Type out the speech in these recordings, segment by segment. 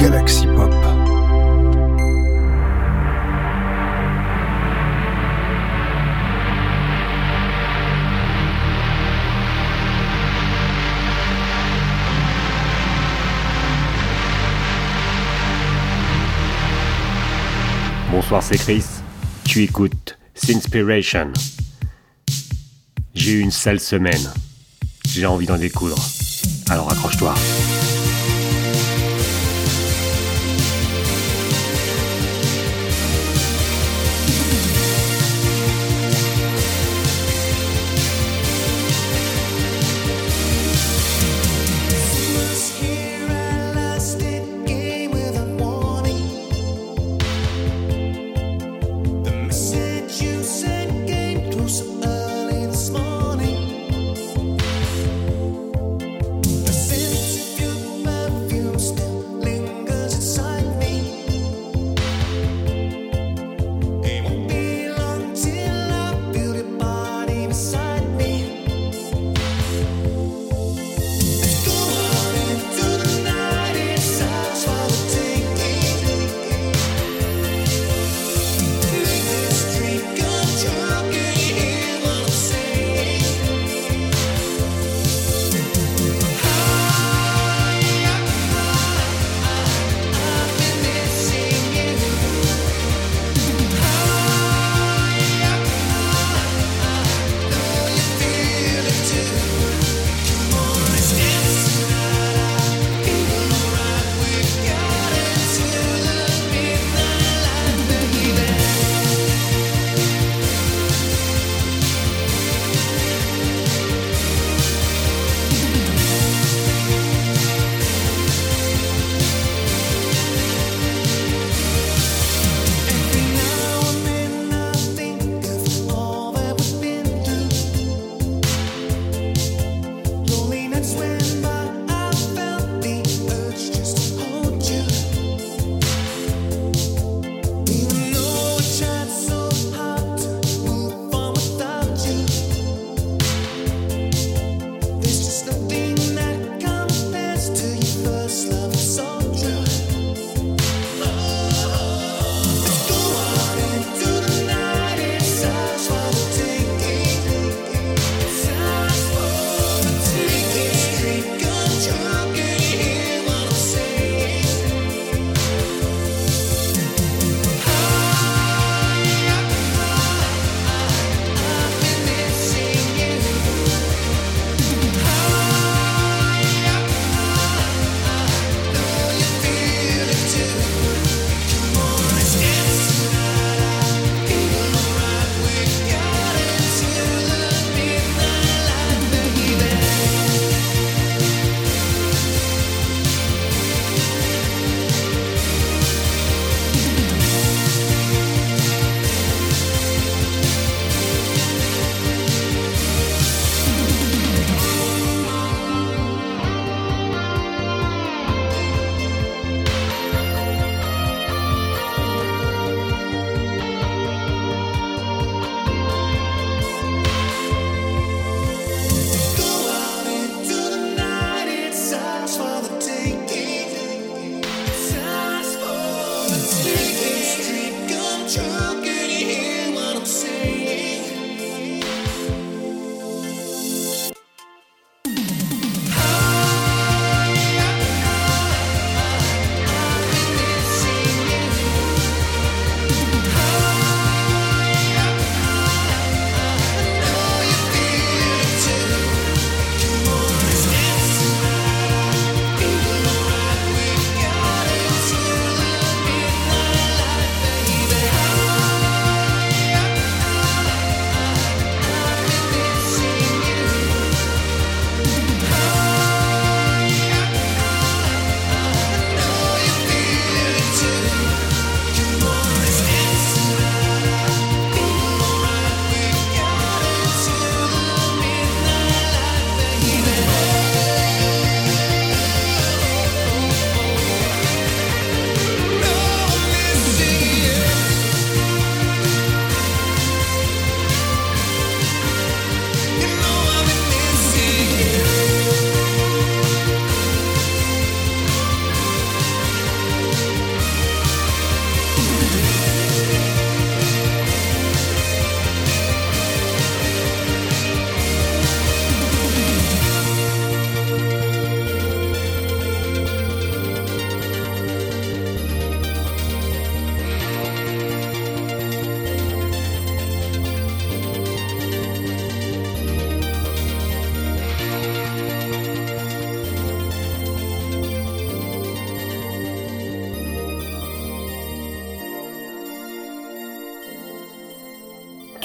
Galaxy Pop. Bonsoir, c'est Chris. Tu écoutes Sinspiration. J'ai eu une sale semaine. J'ai envie d'en découdre. Alors accroche-toi.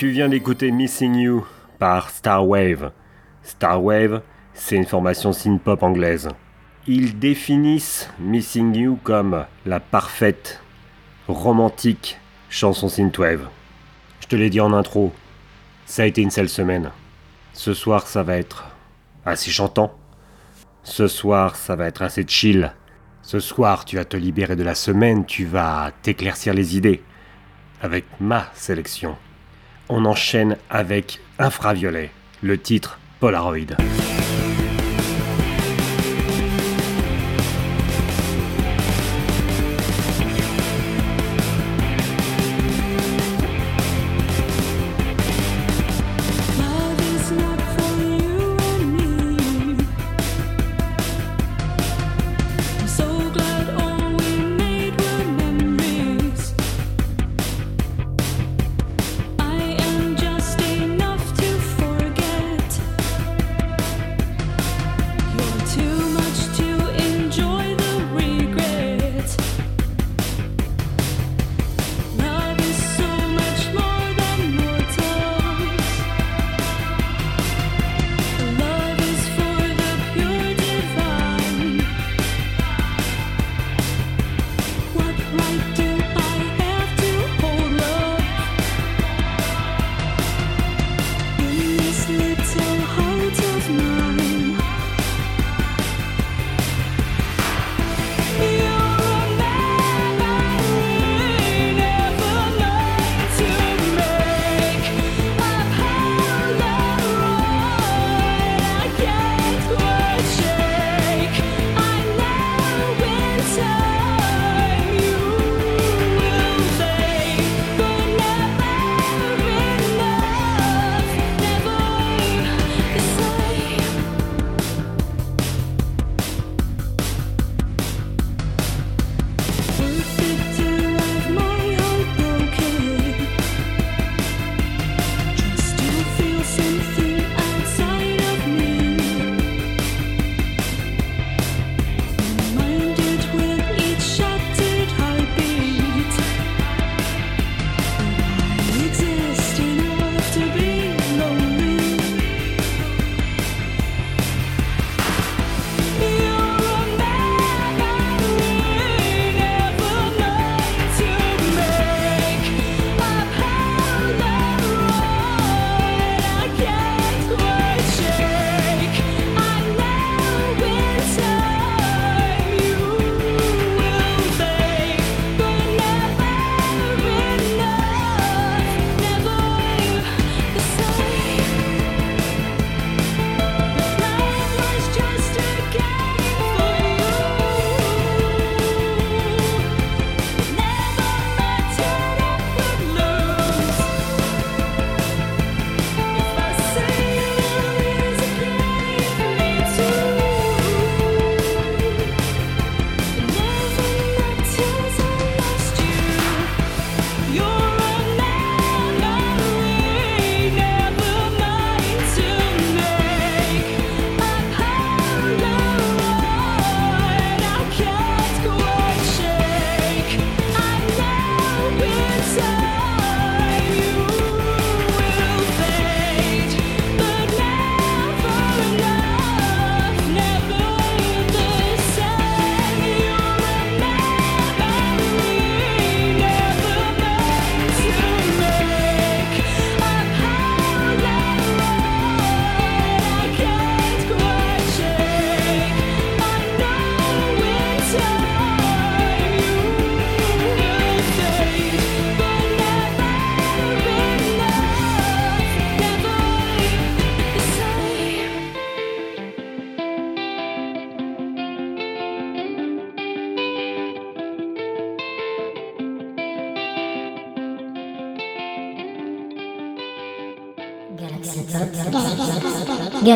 Tu viens d'écouter Missing You par Starwave. Starwave, c'est une formation synth-pop anglaise. Ils définissent Missing You comme la parfaite, romantique chanson synthwave. Je te l'ai dit en intro, ça a été une seule semaine. Ce soir, ça va être assez chantant. Ce soir, ça va être assez chill. Ce soir, tu vas te libérer de la semaine, tu vas t'éclaircir les idées avec ma sélection on enchaîne avec Infraviolet, le titre Polaroid.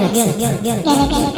ギャルギャ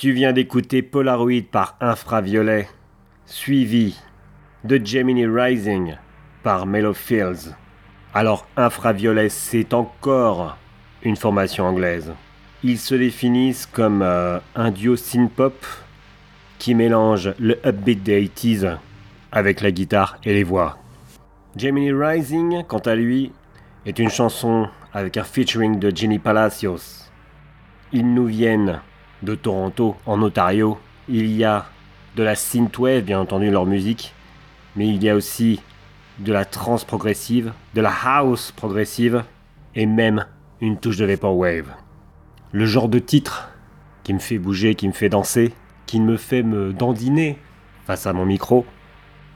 Tu viens d'écouter Polaroid par Infraviolet, suivi de Gemini Rising par Mellow Fields. Alors Infraviolet, c'est encore une formation anglaise. Ils se définissent comme euh, un duo synth-pop qui mélange le upbeat des 80s avec la guitare et les voix. Gemini Rising, quant à lui, est une chanson avec un featuring de Ginny Palacios. Ils nous viennent de Toronto, en Ontario. Il y a de la synthwave, bien entendu, leur musique, mais il y a aussi de la trance progressive, de la house progressive, et même une touche de vaporwave. Le genre de titre qui me fait bouger, qui me fait danser, qui me fait me dandiner face à mon micro,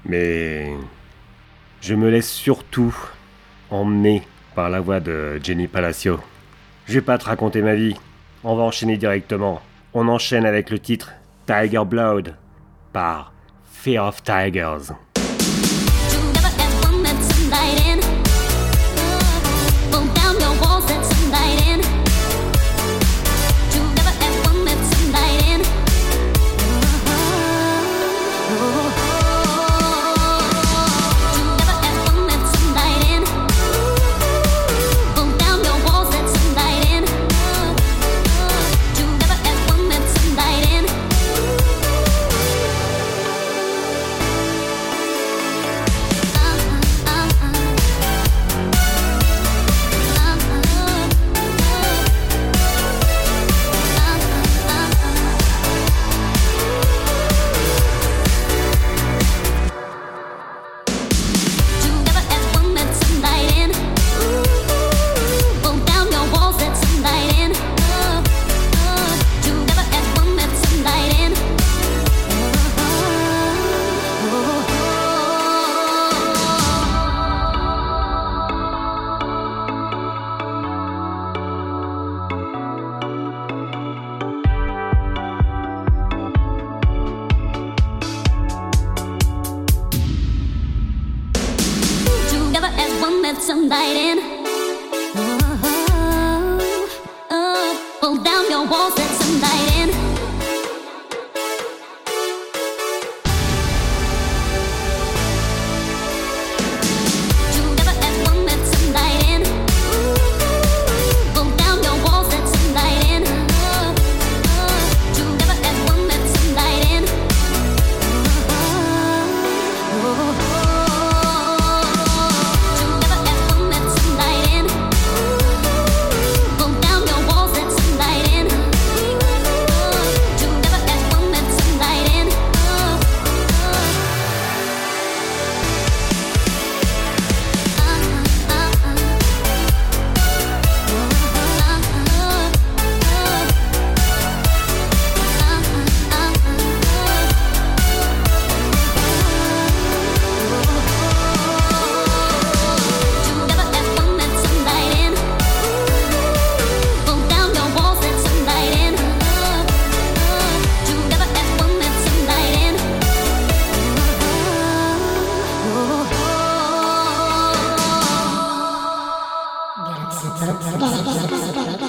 mais je me laisse surtout emmener par la voix de Jenny Palacio. Je vais pas te raconter ma vie, on va enchaîner directement. On enchaîne avec le titre Tiger Blood par Fear of Tigers.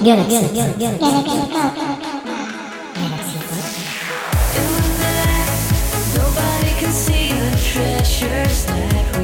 Galaxy. Galaxy. Galaxy. Nobody can see the treasures that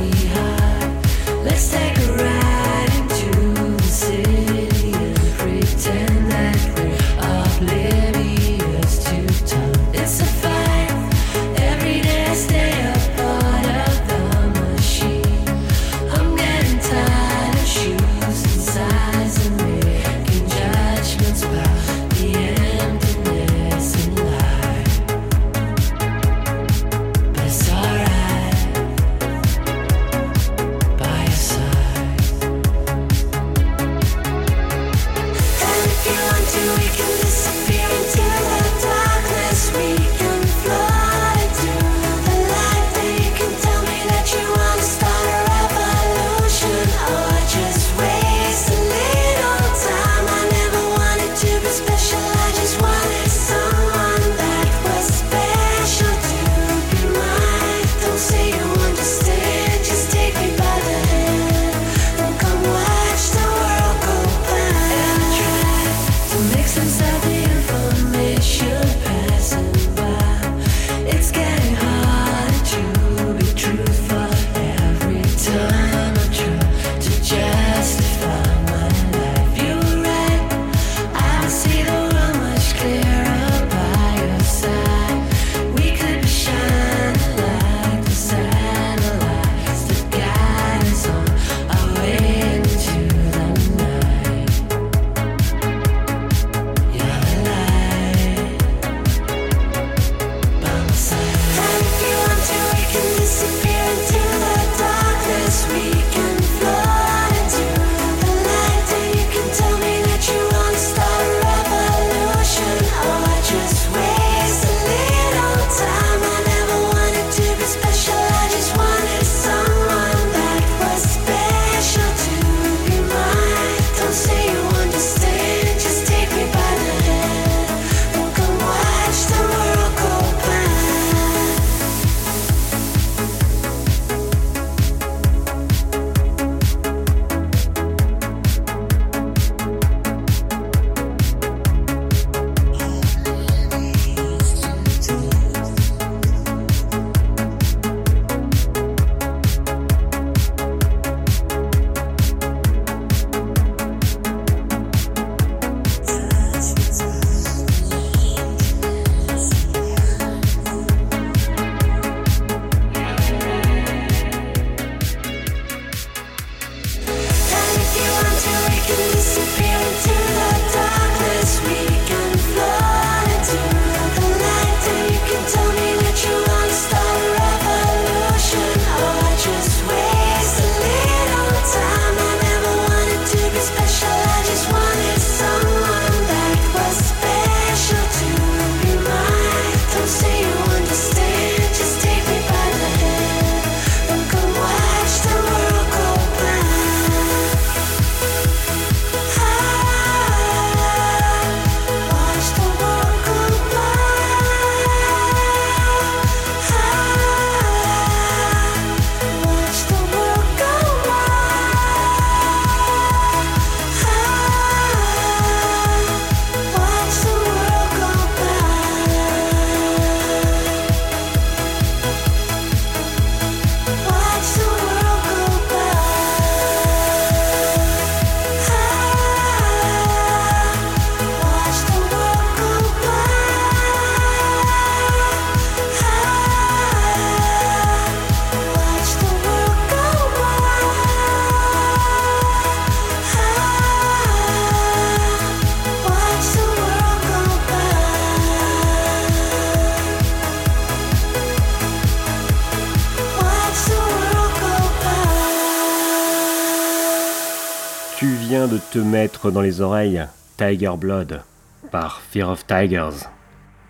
Tu viens de te mettre dans les oreilles Tiger Blood par Fear of Tigers,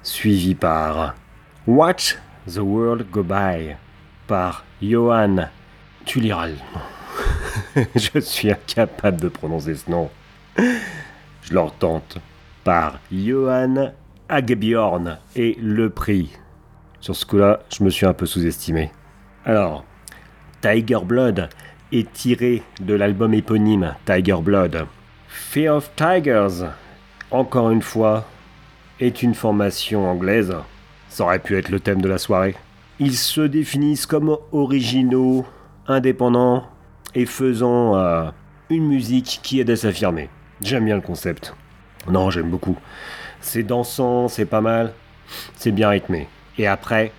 suivi par Watch the World Go By par Johan. Tu liras. Je suis incapable de prononcer ce nom. Je leur tente. Par Johan Agebjorn et Le Prix. Sur ce coup-là, je me suis un peu sous-estimé. Alors, Tiger Blood est tiré de l'album éponyme Tiger Blood. Fear of Tigers, encore une fois, est une formation anglaise. Ça aurait pu être le thème de la soirée. Ils se définissent comme originaux, indépendants et faisant euh, une musique qui aide à s'affirmer. J'aime bien le concept. Non, j'aime beaucoup. C'est dansant, c'est pas mal, c'est bien rythmé. Et après,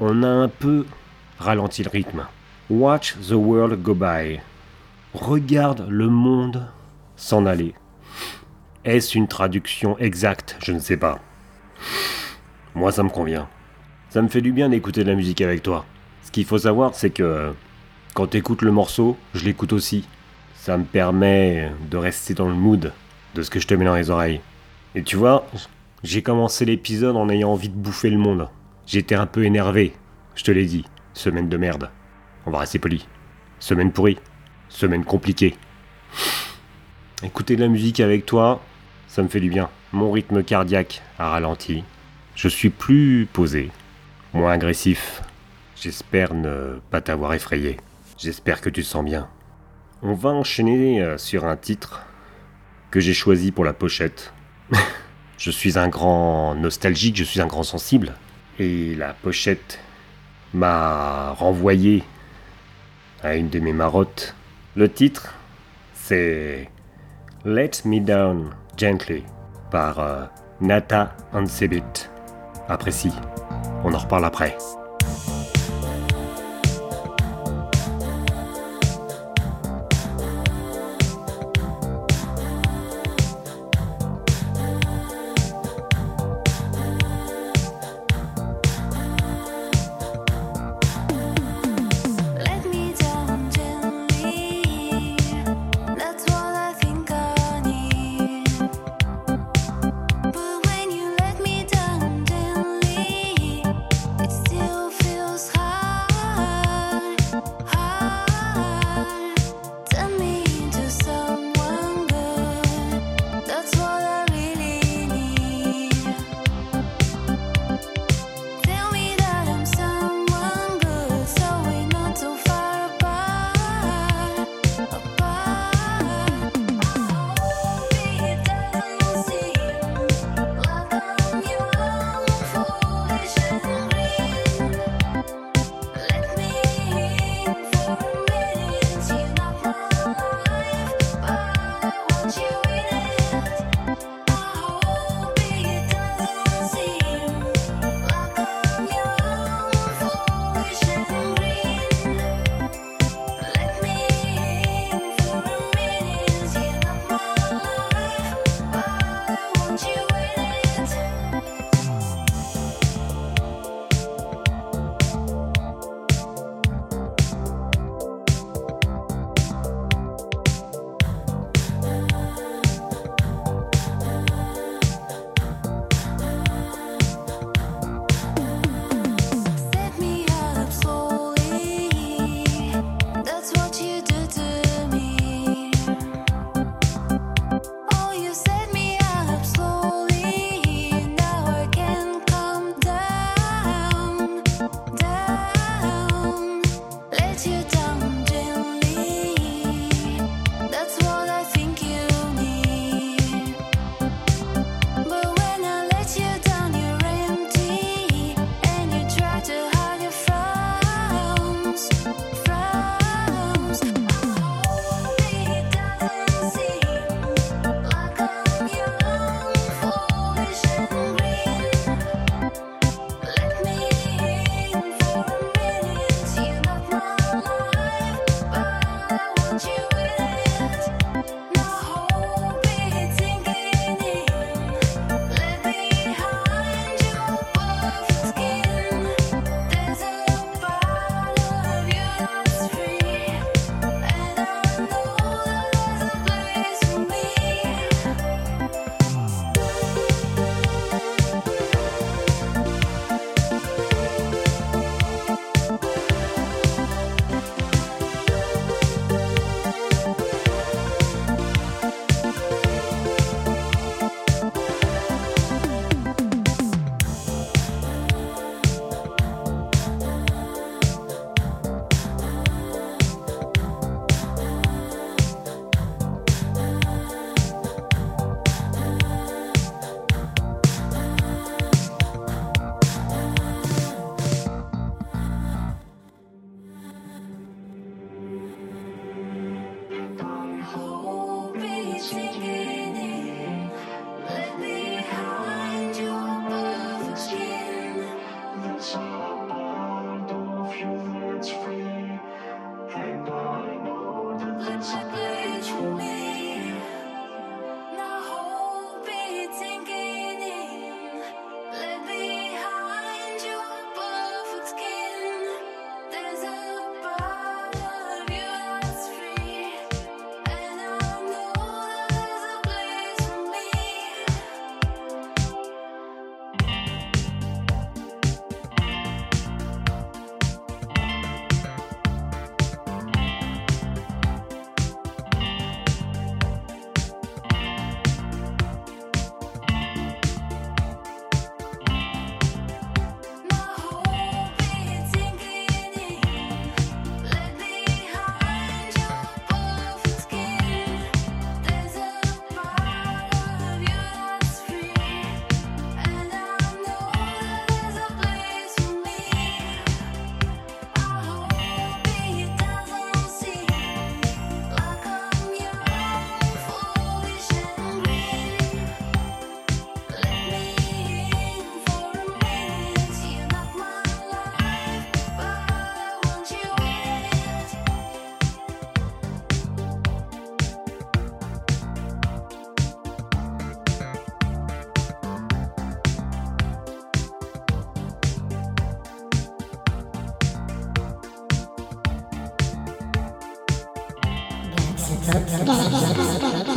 on a un peu ralenti le rythme. Watch the world go by. Regarde le monde s'en aller. Est-ce une traduction exacte? Je ne sais pas. Moi, ça me convient. Ça me fait du bien d'écouter de la musique avec toi. Ce qu'il faut savoir, c'est que quand t'écoutes le morceau, je l'écoute aussi. Ça me permet de rester dans le mood de ce que je te mets dans les oreilles. Et tu vois, j'ai commencé l'épisode en ayant envie de bouffer le monde. J'étais un peu énervé, je te l'ai dit. Semaine de merde. On va rester poli. Semaine pourrie. Semaine compliquée. Écouter de la musique avec toi, ça me fait du bien. Mon rythme cardiaque a ralenti. Je suis plus posé, moins agressif. J'espère ne pas t'avoir effrayé. J'espère que tu te sens bien. On va enchaîner euh, sur un titre que j'ai choisi pour la pochette. je suis un grand nostalgique, je suis un grand sensible. Et la pochette m'a renvoyé à une de mes. Le titre, c'est Let Me Down Gently par euh, Nata Ansebit. Apprécie. On en reparle après.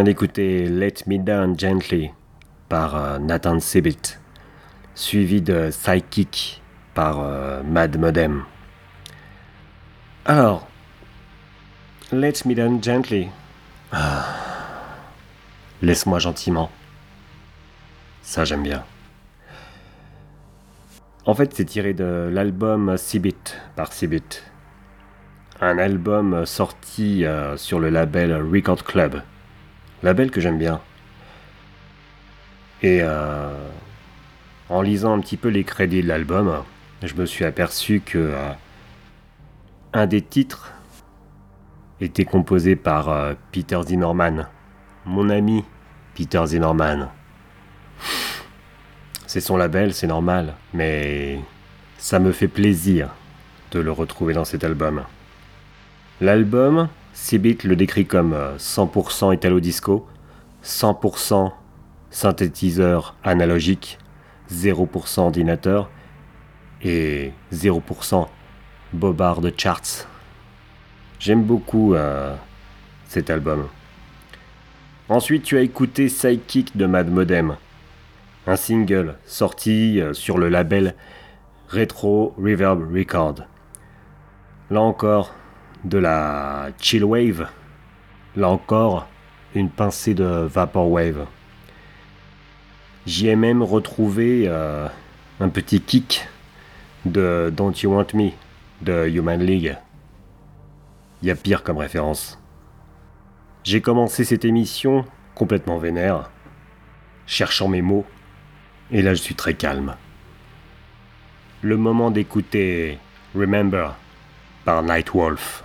Tu viens d'écouter Let Me Down Gently par euh, Nathan Sibit, suivi de Psychic par euh, Mad Modem. Alors, Let Me Down Gently. Ah. Laisse-moi gentiment. Ça, j'aime bien. En fait, c'est tiré de l'album Sibit par Sibit. Un album sorti euh, sur le label Record Club. Label que j'aime bien. Et euh, en lisant un petit peu les crédits de l'album, je me suis aperçu que euh, un des titres était composé par euh, Peter Zimmerman, mon ami Peter Zimmerman. C'est son label, c'est normal, mais ça me fait plaisir de le retrouver dans cet album. L'album, Cibit le décrit comme euh, 100% Italo-disco, 100% synthétiseur analogique, 0% ordinateur et 0% bobard de charts. J'aime beaucoup euh, cet album. Ensuite, tu as écouté Psychic de Mad Modem, un single sorti euh, sur le label Retro Reverb Record. Là encore, de la chill wave. Là encore, une pincée de vaporwave. J'y ai même retrouvé euh, un petit kick de Don't You Want Me de Human League. Il y a pire comme référence. J'ai commencé cette émission complètement vénère, cherchant mes mots, et là je suis très calme. Le moment d'écouter Remember par Nightwolf.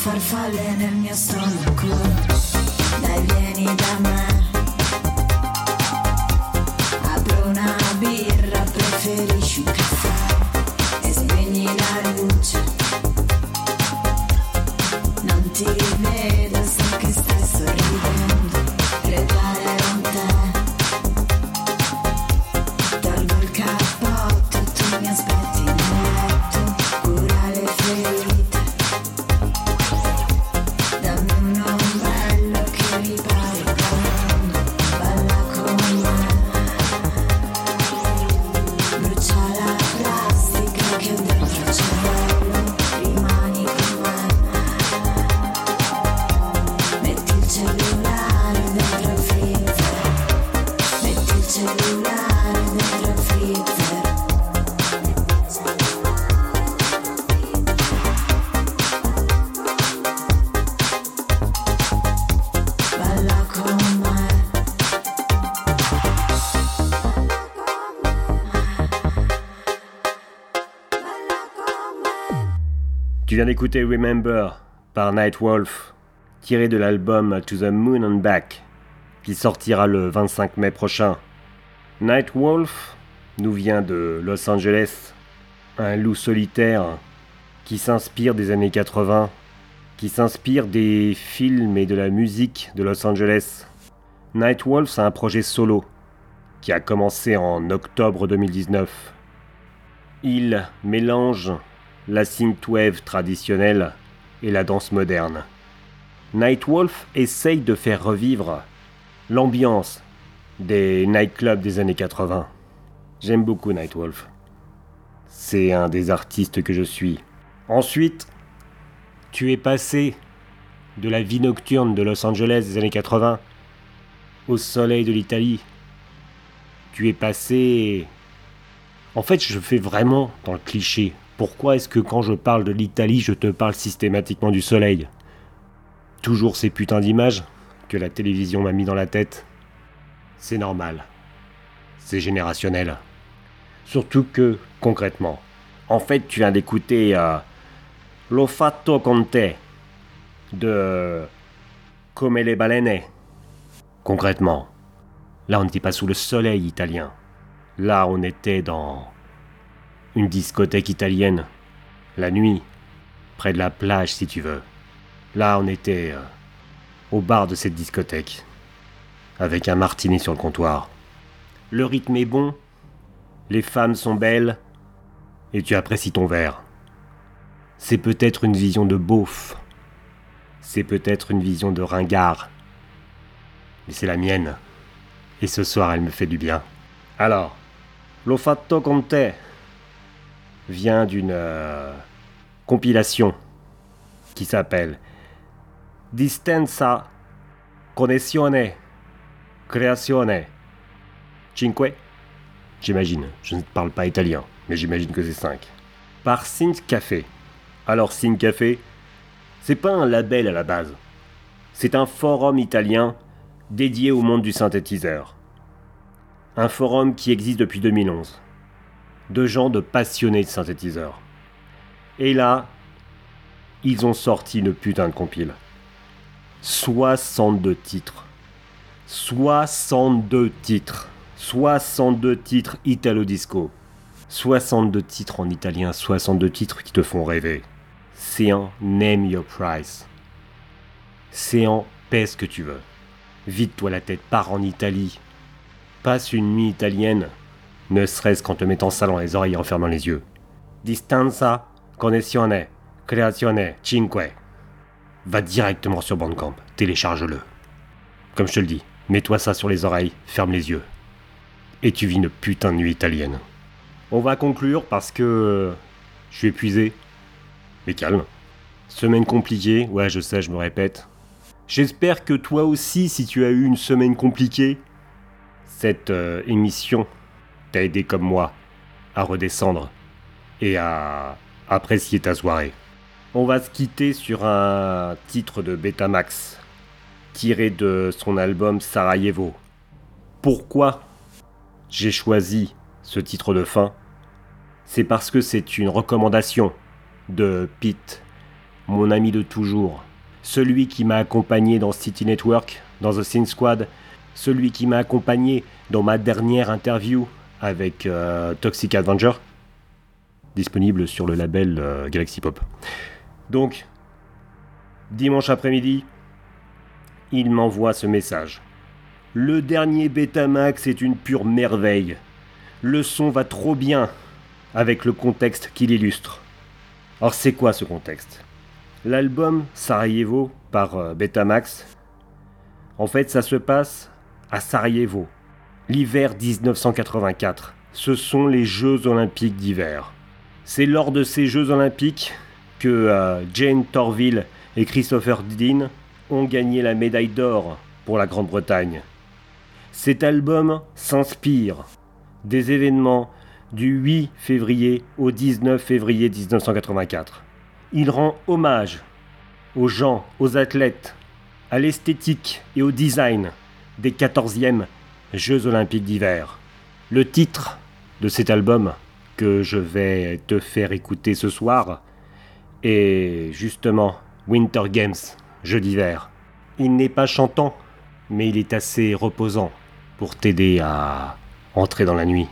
farfalle nel mio stomaco. Dai, vieni da me. Tu viens d'écouter Remember par Nightwolf, tiré de l'album To the Moon and Back, qui sortira le 25 mai prochain. Nightwolf nous vient de Los Angeles, un loup solitaire qui s'inspire des années 80, qui s'inspire des films et de la musique de Los Angeles. Nightwolf, c'est un projet solo qui a commencé en octobre 2019. Il mélange la synthwave traditionnelle et la danse moderne. Nightwolf essaye de faire revivre l'ambiance des nightclubs des années 80. J'aime beaucoup Nightwolf. C'est un des artistes que je suis. Ensuite, tu es passé de la vie nocturne de Los Angeles des années 80 au soleil de l'Italie. Tu es passé... En fait, je fais vraiment dans le cliché. Pourquoi est-ce que quand je parle de l'Italie, je te parle systématiquement du soleil? Toujours ces putains d'images que la télévision m'a mis dans la tête. C'est normal. C'est générationnel. Surtout que, concrètement, en fait, tu viens d'écouter euh, L'ho fatto de Come le balene. Concrètement, là on n'était pas sous le soleil italien. Là on était dans une discothèque italienne, la nuit, près de la plage si tu veux. Là on était euh, au bar de cette discothèque, avec un martini sur le comptoir. Le rythme est bon, les femmes sont belles, et tu apprécies ton verre. C'est peut-être une vision de beauf, c'est peut-être une vision de ringard, mais c'est la mienne. Et ce soir, elle me fait du bien. Alors, L'ho fatto con te vient d'une euh, compilation qui s'appelle Distanza, Connessione, Creazione, Cinque. J'imagine, je ne parle pas italien, mais j'imagine que c'est 5. Par Synth Café. Alors Synth Café, C'est pas un label à la base. C'est un forum italien dédié au monde du synthétiseur. Un forum qui existe depuis 2011. De gens de passionnés de synthétiseurs. Et là, ils ont sorti une putain de compile. 62 titres. 62 titres. 62 titres Italo Disco. 62 titres en italien, 62 titres qui te font rêver. C'est un Name Your Price. C'est en ce que tu veux. Vide-toi la tête, pars en Italie. Passe une nuit italienne, ne serait-ce qu'en te mettant ça dans les oreilles et en fermant les yeux. Distanza, connessione, creazione, cinque. Va directement sur Bandcamp, télécharge-le. Comme je te le dis, mets-toi ça sur les oreilles, ferme les yeux. Et tu vis une putain de nuit italienne. On va conclure parce que je suis épuisé. Mais calme. Semaine compliquée, ouais je sais, je me répète. J'espère que toi aussi, si tu as eu une semaine compliquée, cette euh, émission t'a aidé comme moi à redescendre et à apprécier ta soirée. On va se quitter sur un titre de Betamax, tiré de son album Sarajevo. Pourquoi j'ai choisi ce titre de fin? C'est parce que c'est une recommandation de Pete, mon ami de toujours, celui qui m'a accompagné dans City Network, dans The Sin Squad, celui qui m'a accompagné dans ma dernière interview avec euh, Toxic Avenger, disponible sur le label euh, Galaxy Pop. Donc, dimanche après-midi, il m'envoie ce message. Le dernier Betamax est une pure merveille. Le son va trop bien avec le contexte qu'il illustre. Alors c'est quoi ce contexte? L'album Sarajevo par euh, Betamax, en fait ça se passe à Sarajevo, l'hiver 1984. Ce sont les Jeux olympiques d'hiver. C'est lors de ces Jeux olympiques que euh, Jane Torville et Christopher Dean ont gagné la médaille d'or pour la Grande-Bretagne. Cet album s'inspire des événements du 8 février au 19 février 1984. Il rend hommage aux gens, aux athlètes, à l'esthétique et au design des 14e Jeux olympiques d'hiver. Le titre de cet album que je vais te faire écouter ce soir est justement Winter Games, Jeux d'hiver. Il n'est pas chantant, mais il est assez reposant pour t'aider à entrer dans la nuit.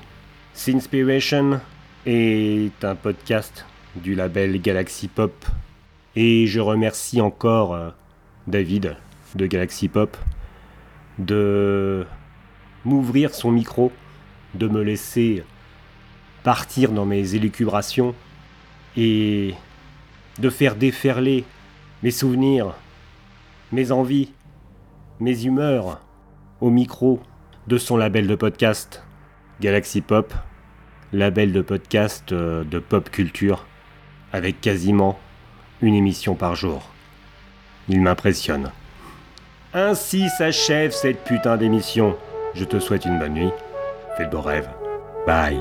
Sinspiration est un podcast du label Galaxy Pop et je remercie encore euh, David de Galaxy Pop de m'ouvrir son micro, de me laisser partir dans mes élucubrations et de faire déferler mes souvenirs, mes envies, mes humeurs au micro de son label de podcast Galaxy Pop, label de podcast euh, de pop culture avec quasiment une émission par jour. Il m'impressionne. Ainsi s'achève cette putain d'émission. Je te souhaite une bonne nuit. Fais de beaux rêves. Bye.